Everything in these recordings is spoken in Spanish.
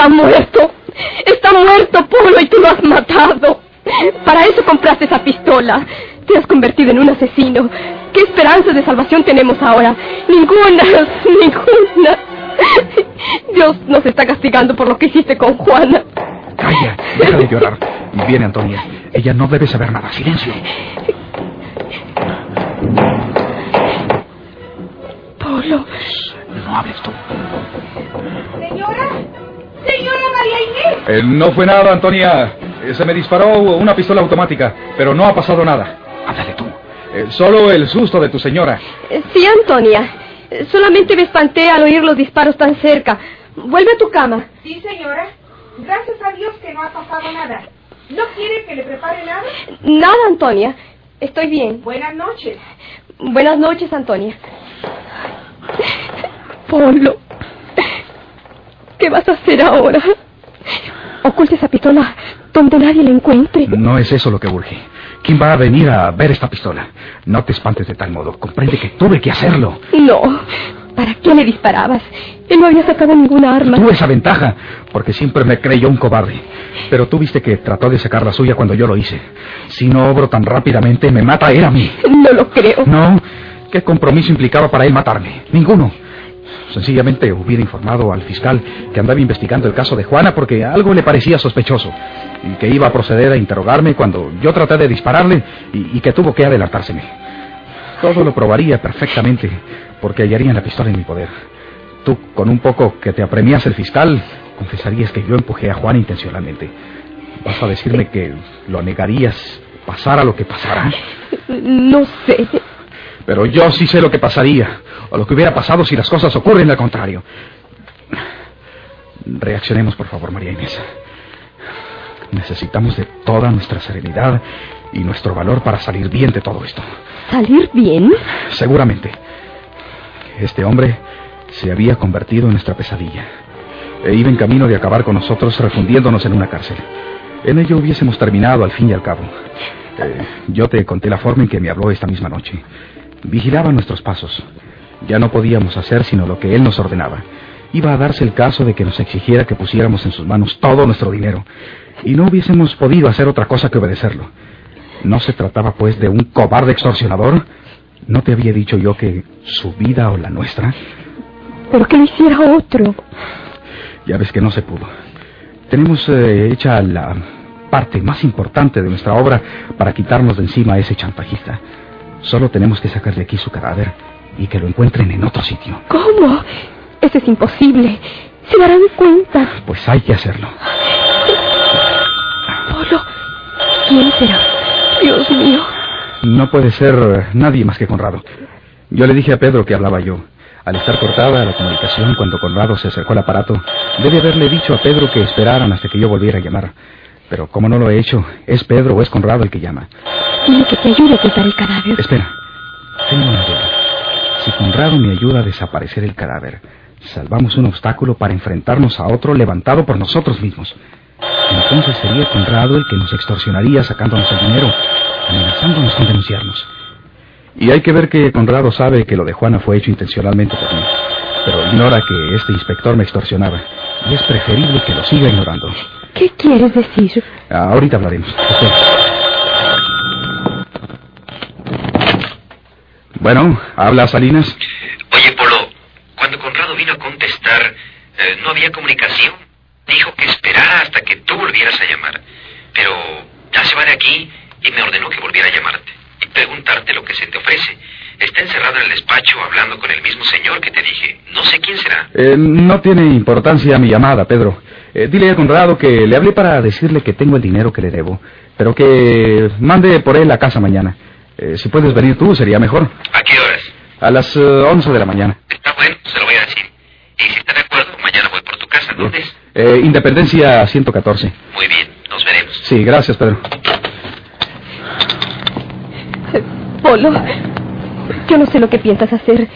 Está muerto. Está muerto, Polo, y tú lo has matado. Para eso compraste esa pistola. Te has convertido en un asesino. ¿Qué esperanza de salvación tenemos ahora? Ninguna, ninguna. Dios nos está castigando por lo que hiciste con Juana. Calla, deja de llorar. Viene Antonia. Ella no debe saber nada. Silencio. Polo. No hables tú. Señora, señora María Inés. Eh, no fue nada, Antonia. Eh, se me disparó una pistola automática, pero no ha pasado nada. Háblale tú. Eh, solo el susto de tu señora. Sí, Antonia. Solamente me espanté al oír los disparos tan cerca. Vuelve a tu cama. Sí, señora. Gracias a Dios que no ha pasado nada. ¿No quiere que le prepare nada? Nada, Antonia. Estoy bien. Buenas noches. Buenas noches, Antonia. Polo. ¿Qué vas a hacer ahora? Oculte esa pistola donde nadie la encuentre. No es eso lo que urge. ¿Quién va a venir a ver esta pistola? No te espantes de tal modo. Comprende que tuve que hacerlo. No. ¿Para qué le disparabas? Él no había sacado ninguna arma. Tuve esa ventaja, porque siempre me creyó un cobarde. Pero tú viste que trató de sacar la suya cuando yo lo hice. Si no obro tan rápidamente, me mata él a mí. No lo creo. No. ¿Qué compromiso implicaba para él matarme? Ninguno. Sencillamente hubiera informado al fiscal que andaba investigando el caso de Juana porque algo le parecía sospechoso y que iba a proceder a interrogarme cuando yo traté de dispararle y, que tuvo que adelantárseme. Todo lo probaría perfectamente porque hallarían la pistola en mi poder. Tú, con un poco que te apremias el fiscal, confesarías que yo empujé a Juana intencionalmente. ¿Vas a decirme que lo negarías, pasara lo que pasara? No sé. Pero yo sí sé lo que pasaría, o lo que hubiera pasado si las cosas ocurren al contrario. Reaccionemos, por favor, María Inés. Necesitamos de toda nuestra serenidad y nuestro valor para salir bien de todo esto. ¿Salir bien? Seguramente. Este hombre se había convertido en nuestra pesadilla. E iba en camino de acabar con nosotros refundiéndonos en una cárcel. En ello hubiésemos terminado al fin y al cabo. Eh, yo te conté la forma en que me habló esta misma noche. Vigilaba nuestros pasos. Ya no podíamos hacer sino lo que él nos ordenaba. Iba a darse el caso de que nos exigiera que pusiéramos en sus manos todo nuestro dinero. Y no hubiésemos podido hacer otra cosa que obedecerlo. ¿No se trataba, pues, de un cobarde extorsionador? ¿No te había dicho yo que su vida o la nuestra? ¿Por qué lo hiciera otro? Ya ves que no se pudo. Tenemos eh, hecha la parte más importante de nuestra obra para quitarnos de encima a ese chantajista. Solo tenemos que sacar de aquí su cadáver y que lo encuentren en otro sitio. ¿Cómo? Eso es imposible. Se darán cuenta. Pues hay que hacerlo. Polo, ¿quién será? Dios mío. No puede ser nadie más que Conrado. Yo le dije a Pedro que hablaba yo. Al estar cortada la comunicación cuando Conrado se acercó al aparato, debe haberle dicho a Pedro que esperaran hasta que yo volviera a llamar. Pero como no lo he hecho, es Pedro o es Conrado el que llama. Dile que te ayude a ocultar el cadáver. Espera, tengo una duda. Si Conrado me ayuda a desaparecer el cadáver, salvamos un obstáculo para enfrentarnos a otro levantado por nosotros mismos. Entonces sería Conrado el que nos extorsionaría sacándonos el dinero, amenazándonos con denunciarnos. Y hay que ver que Conrado sabe que lo de Juana fue hecho intencionalmente por mí, pero ignora que este inspector me extorsionaba, y es preferible que lo siga ignorando. ¿Qué quieres decir? Ahorita hablaremos. Espera. Bueno, habla Salinas. Oye, Polo, cuando Conrado vino a contestar, eh, no había comunicación. Dijo que esperara hasta que tú volvieras a llamar. Pero ya se va de aquí y me ordenó que volviera a llamarte y preguntarte lo que se te ofrece. Está encerrado en el despacho hablando con el mismo señor que te dije. No sé quién será. Eh, no tiene importancia mi llamada, Pedro. Eh, dile a Conrado que le hablé para decirle que tengo el dinero que le debo, pero que mande por él a casa mañana. Eh, si puedes venir tú, sería mejor. ¿A qué horas? A las eh, 11 de la mañana. Está bueno, se lo voy a decir. Y si está de acuerdo, mañana voy por tu casa. ¿Dónde es? Eh, Independencia 114. Muy bien, nos veremos. Sí, gracias, Pedro. Polo, yo no sé lo que piensas hacer.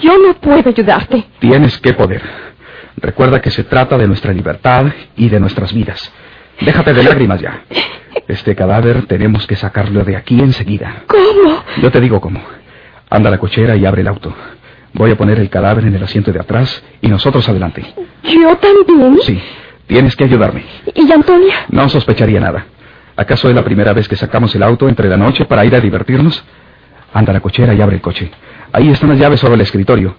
Yo no puedo ayudarte. Tienes que poder. Recuerda que se trata de nuestra libertad y de nuestras vidas. Déjate de lágrimas ya. Este cadáver tenemos que sacarlo de aquí enseguida. ¿Cómo? Yo te digo cómo. Anda a la cochera y abre el auto. Voy a poner el cadáver en el asiento de atrás y nosotros adelante. ¿Yo también? Sí, tienes que ayudarme. ¿Y Antonia? No sospecharía nada. ¿Acaso es la primera vez que sacamos el auto entre la noche para ir a divertirnos? Anda a la cochera y abre el coche. Ahí están las llaves sobre el escritorio.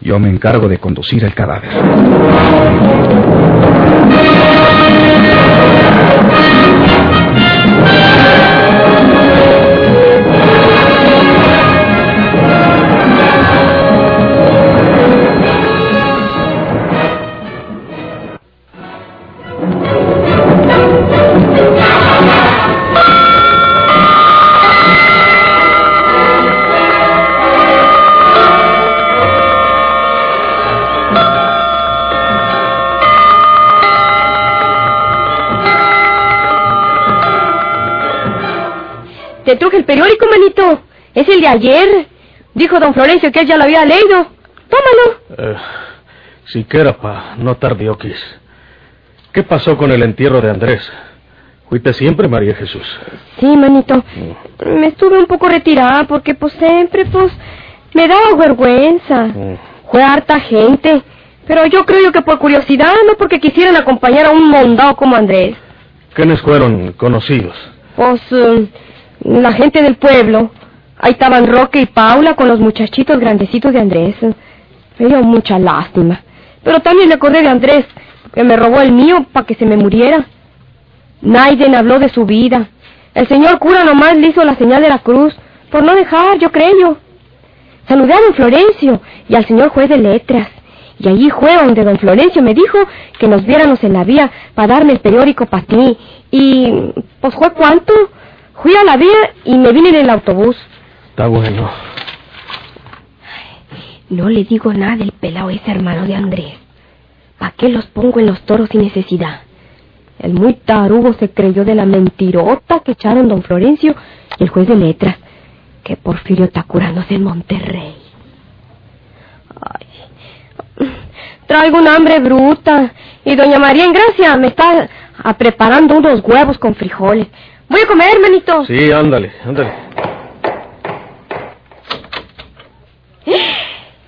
Yo me encargo de conducir el cadáver. Te truje el periódico, manito. Es el de ayer. Dijo don Florencio que él ya lo había leído. Tómalo. Eh, siquiera pa no tardioquis. ¿Qué pasó con el entierro de Andrés? ¿Fuiste siempre, María Jesús? Sí, manito. Me estuve un poco retirada porque, pues, siempre, pues, me daba vergüenza. Mm. Fue harta gente. Pero yo creo que por curiosidad, no porque quisieran acompañar a un mondado como Andrés. ¿Quiénes fueron conocidos? Pues, eh, la gente del pueblo. Ahí estaban Roque y Paula con los muchachitos grandecitos de Andrés. Me dio mucha lástima. Pero también me acordé de Andrés, que me robó el mío para que se me muriera. Naiden habló de su vida. El señor cura nomás le hizo la señal de la cruz, por no dejar, yo creo. Saludé a don Florencio y al señor juez de letras. Y allí fue donde don Florencio me dijo que nos viéramos en la vía para darme el periódico para ti. Y, pues, ¿fue cuánto? Fui a la vía y me vine en el autobús. Está bueno. No le digo nada del pelao ese hermano de Andrés. ¿Para qué los pongo en los toros sin necesidad? El muy tarugo se creyó de la mentirota que echaron don Florencio y el juez de letras, que Porfirio está curándose en Monterrey. Ay, traigo una hambre bruta y doña María en Gracia me está ah, preparando unos huevos con frijoles. Voy a comer, hermanito. Sí, ándale, ándale.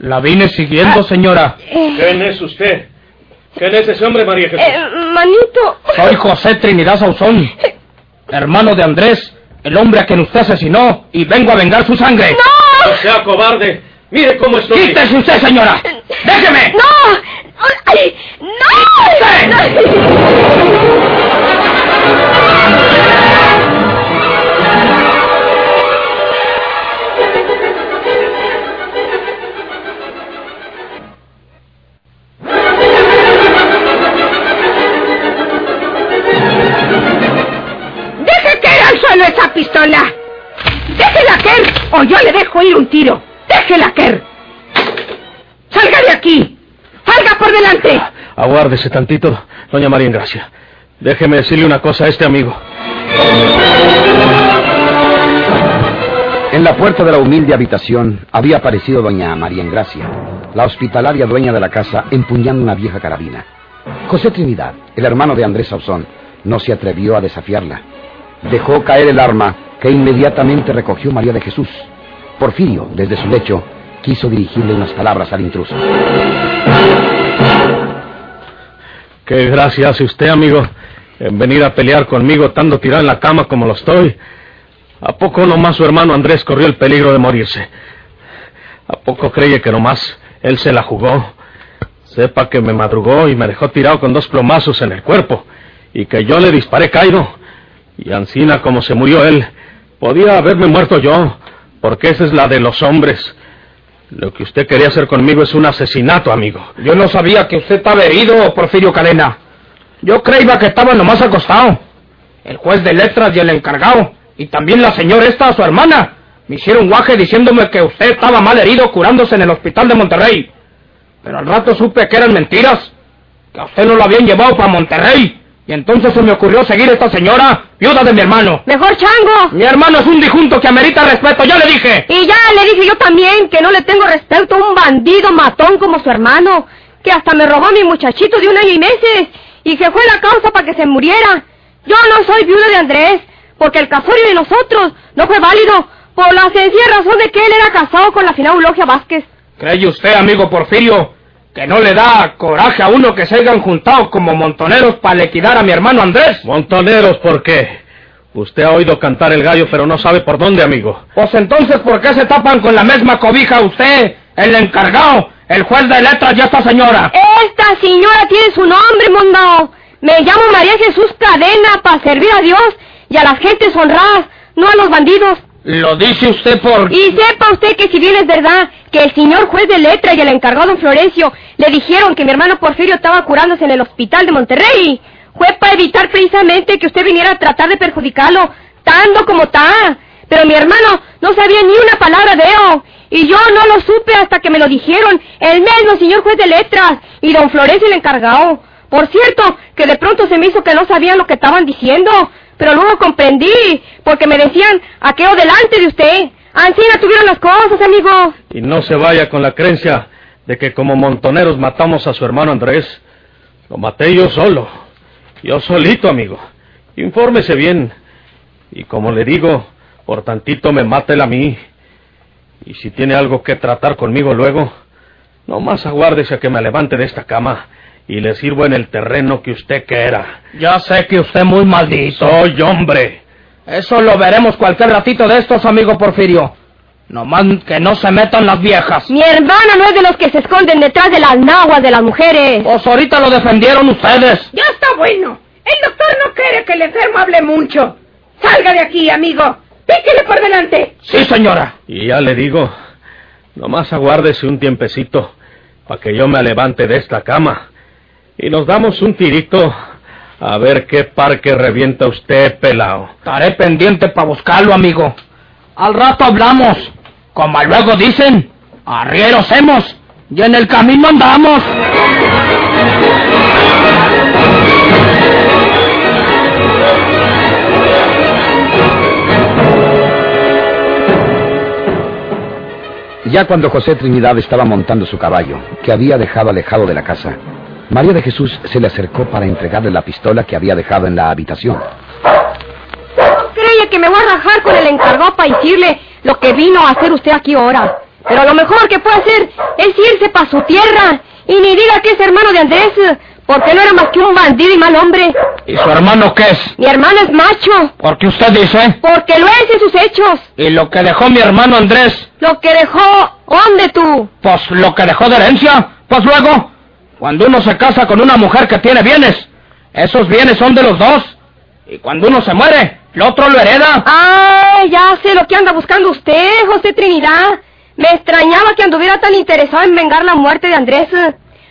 La vine siguiendo, señora. ¿Quién es usted? ¿Quién es ese hombre, María Jesús? Eh, manito. Soy José Trinidad Sauzón, hermano de Andrés, el hombre a quien usted asesinó, y vengo a vengar su sangre. ¡No sea cobarde! ¡Mire cómo estoy! ¡Quítese usted, señora! ¡Déjeme! ¡No! ¡Ay! ¡No! Esa pistola! ¡Déjela caer o yo le dejo ir un tiro! ¡Déjela caer! ¡Salga de aquí! ¡Salga por delante! Aguárdese tantito, doña María Ingracia. Déjeme decirle una cosa a este amigo. En la puerta de la humilde habitación había aparecido doña María Engracia, la hospitalaria dueña de la casa, empuñando una vieja carabina. José Trinidad, el hermano de Andrés Sauzón, no se atrevió a desafiarla. Dejó caer el arma que inmediatamente recogió María de Jesús. Porfirio, desde su lecho, quiso dirigirle unas palabras al intruso. Qué gracia hace usted, amigo, en venir a pelear conmigo estando tirado en la cama como lo estoy. ¿A poco nomás su hermano Andrés corrió el peligro de morirse? ¿A poco cree que nomás él se la jugó? Sepa que me madrugó y me dejó tirado con dos plomazos en el cuerpo y que yo le disparé caído. Y Ancina, como se murió él, podía haberme muerto yo, Porque esa es la de los hombres. Lo que usted quería hacer conmigo es un asesinato, amigo. Yo no sabía que usted estaba herido, Porfirio Cadena. Yo creía que estaba nomás acostado. El juez de letras y el encargado, y también la señora esta, su hermana, me hicieron guaje diciéndome que usted estaba mal herido curándose en el hospital de Monterrey. Pero al rato supe que eran mentiras, que a usted no lo habían llevado para Monterrey. Y entonces se me ocurrió seguir a esta señora, viuda de mi hermano. Mejor chango. Mi hermano es un dijunto que amerita respeto, ya le dije. Y ya le dije yo también que no le tengo respeto a un bandido matón como su hermano, que hasta me robó a mi muchachito de un año y meses, y que fue la causa para que se muriera. Yo no soy viuda de Andrés, porque el casorio de nosotros no fue válido, por la sencilla razón de que él era casado con la final Eulogia Vázquez. ¿Cree usted, amigo Porfirio, que no le da coraje a uno que se hayan juntado como montoneros para liquidar a mi hermano Andrés? Montoneros, ¿por qué? Usted ha oído cantar el gallo, pero no sabe por dónde, amigo. Pues entonces, ¿por qué se tapan con la misma cobija usted, el encargado, el juez de letras y esta señora? Esta señora tiene su nombre, mundo. Me llamo María Jesús Cadena para servir a Dios y a las gentes honradas, no a los bandidos. Lo dice usted por... Y sepa usted que si bien es verdad que el señor juez de letra y el encargado don Florencio le dijeron que mi hermano Porfirio estaba curándose en el hospital de Monterrey, fue para evitar precisamente que usted viniera a tratar de perjudicarlo, tanto como está. Pero mi hermano no sabía ni una palabra de él, y yo no lo supe hasta que me lo dijeron el mismo señor juez de letras y don Florencio el encargado. Por cierto, que de pronto se me hizo que no sabían lo que estaban diciendo, pero luego comprendí, porque me decían aquello delante de usted. No tuvieron las cosas, amigo. Y no se vaya con la creencia de que como montoneros matamos a su hermano Andrés. Lo maté yo solo. Yo solito, amigo. Infórmese bien. Y como le digo, por tantito me mate a mí. Y si tiene algo que tratar conmigo luego, no más aguárdese a que me levante de esta cama y le sirvo en el terreno que usted quiera. Ya sé que usted es muy maldito. Soy hombre. Eso lo veremos cualquier ratito de estos, amigo Porfirio. Nomás que no se metan las viejas. Mi hermano no es de los que se esconden detrás de las naguas de las mujeres. Pues ahorita lo defendieron ustedes. Ya está bueno. El doctor no quiere que el enfermo hable mucho. Salga de aquí, amigo. Píquele por delante. Sí, señora. Y ya le digo, nomás aguárdese un tiempecito para que yo me levante de esta cama y nos damos un tirito a ver qué parque revienta usted, pelao. Estaré pendiente para buscarlo, amigo. Al rato hablamos. Como luego dicen, arrieros hemos y en el camino andamos. Ya cuando José Trinidad estaba montando su caballo, que había dejado alejado de la casa, María de Jesús se le acercó para entregarle la pistola que había dejado en la habitación. Creía que me voy a rajar con el encargado para decirle lo que vino a hacer usted aquí ahora. Pero lo mejor que puede hacer es irse para su tierra y ni diga que es hermano de Andrés, porque no era más que un bandido y mal hombre. ¿Y su hermano qué es? Mi hermano es macho, ¿Por qué usted dice? porque lo es en sus hechos. ¿Y lo que dejó mi hermano Andrés? Lo que dejó, ¿dónde tú? Pues lo que dejó de herencia. Pues luego, cuando uno se casa con una mujer que tiene bienes, esos bienes son de los dos. Y cuando uno se muere, el otro lo hereda. ¡Ay, ya sé lo que anda buscando usted, José Trinidad! Me extrañaba que anduviera tan interesado en vengar la muerte de Andrés.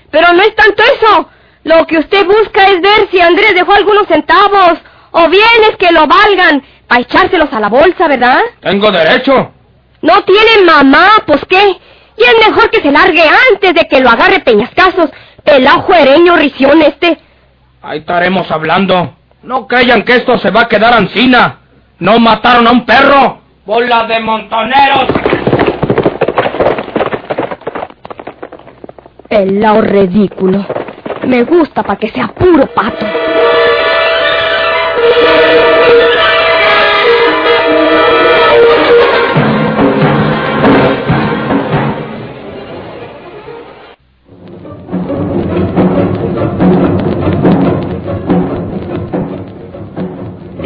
Pero no es tanto eso. Lo que usted busca es ver si Andrés dejó algunos centavos o bienes que lo valgan para echárselos a la bolsa, ¿verdad? Tengo derecho. No tiene mamá, pues qué. Y es mejor que se largue antes de que lo agarre peñascasos. Pelao juereño rición este. Ahí estaremos hablando. No creyan que esto se va a quedar ansina. No mataron a un perro. Bola de montoneros. Pelao ridículo. Me gusta para que sea puro pato.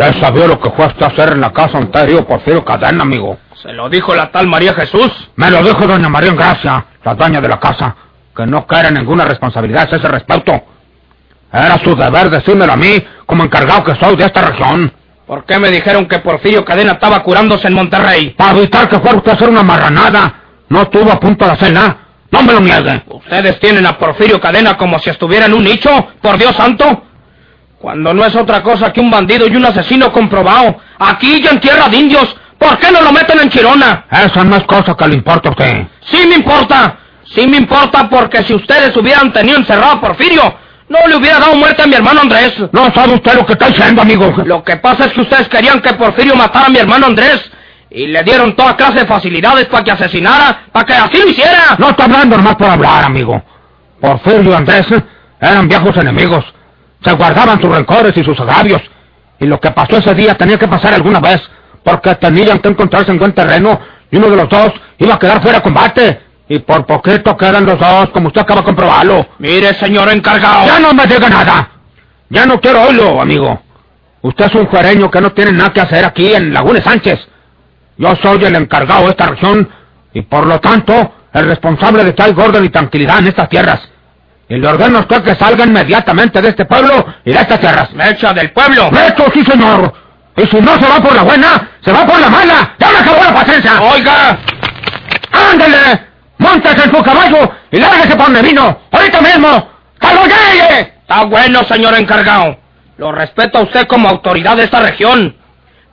Ya sabía lo que fue hasta hacer en la casa Ontario Porfirio Cadena, amigo. Se lo dijo la tal María Jesús. Me lo dijo doña María Gracia, la dueña de la casa, que no caera ninguna responsabilidad a ese respecto. Era su deber decírmelo a mí, como encargado que soy de esta región. ¿Por qué me dijeron que Porfirio Cadena estaba curándose en Monterrey? Para evitar que fuera usted a hacer una marranada. No estuvo a punto de hacer nada. No me lo niegue. ¿Ustedes tienen a Porfirio Cadena como si estuviera en un nicho? Por Dios santo. Cuando no es otra cosa que un bandido y un asesino comprobado. Aquí y en tierra de indios. ¿Por qué no lo meten en Chirona? Esa no es cosa que le importa a usted. Sí me importa. Sí me importa porque si ustedes hubieran tenido encerrado a Porfirio, no le hubiera dado muerte a mi hermano Andrés. No sabe usted lo que está diciendo, amigo. Lo que pasa es que ustedes querían que Porfirio matara a mi hermano Andrés. Y le dieron toda clase de facilidades para que asesinara, para que así lo hiciera. No está hablando nomás por hablar, amigo. Porfirio y Andrés eran viejos enemigos. Se guardaban sus rencores y sus agravios. Y lo que pasó ese día tenía que pasar alguna vez, porque tenían que encontrarse en buen terreno y uno de los dos iba a quedar fuera de combate. Y por poquito quedan los dos, como usted acaba de comprobarlo. Mire, señor encargado. Ya no me diga nada. Ya no quiero oírlo, amigo. Usted es un juareño que no tiene nada que hacer aquí en Laguna Sánchez. Yo soy el encargado de esta región y por lo tanto el responsable de tal orden y tranquilidad en estas tierras. Y le ordeno a usted que salga inmediatamente de este pueblo y de estas tierras. Mecha del pueblo. ¡Mecho, sí, señor! Y si no se va por la buena, se va por la mala. ¡Ya me acabó la paciencia! Oiga. ¡Ándele! ¡Móntese en su caballo y lárguese por donde vino! ¡Ahorita mismo! ¡Que lo llegue! Está bueno, señor encargado. Lo respeto a usted como autoridad de esta región.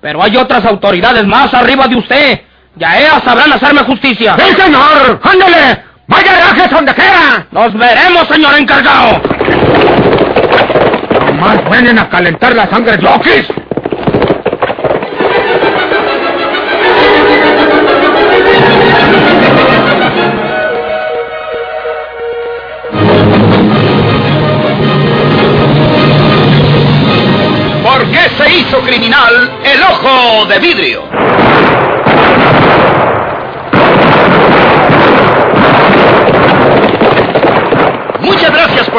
Pero hay otras autoridades más arriba de usted. Ya ellas sabrán hacerme justicia. ¡Sí, señor! ¡Ándele! Nos veremos, señor encargado. Nomás vienen a calentar la sangre loquis. ¿Por qué se hizo criminal el ojo de vidrio?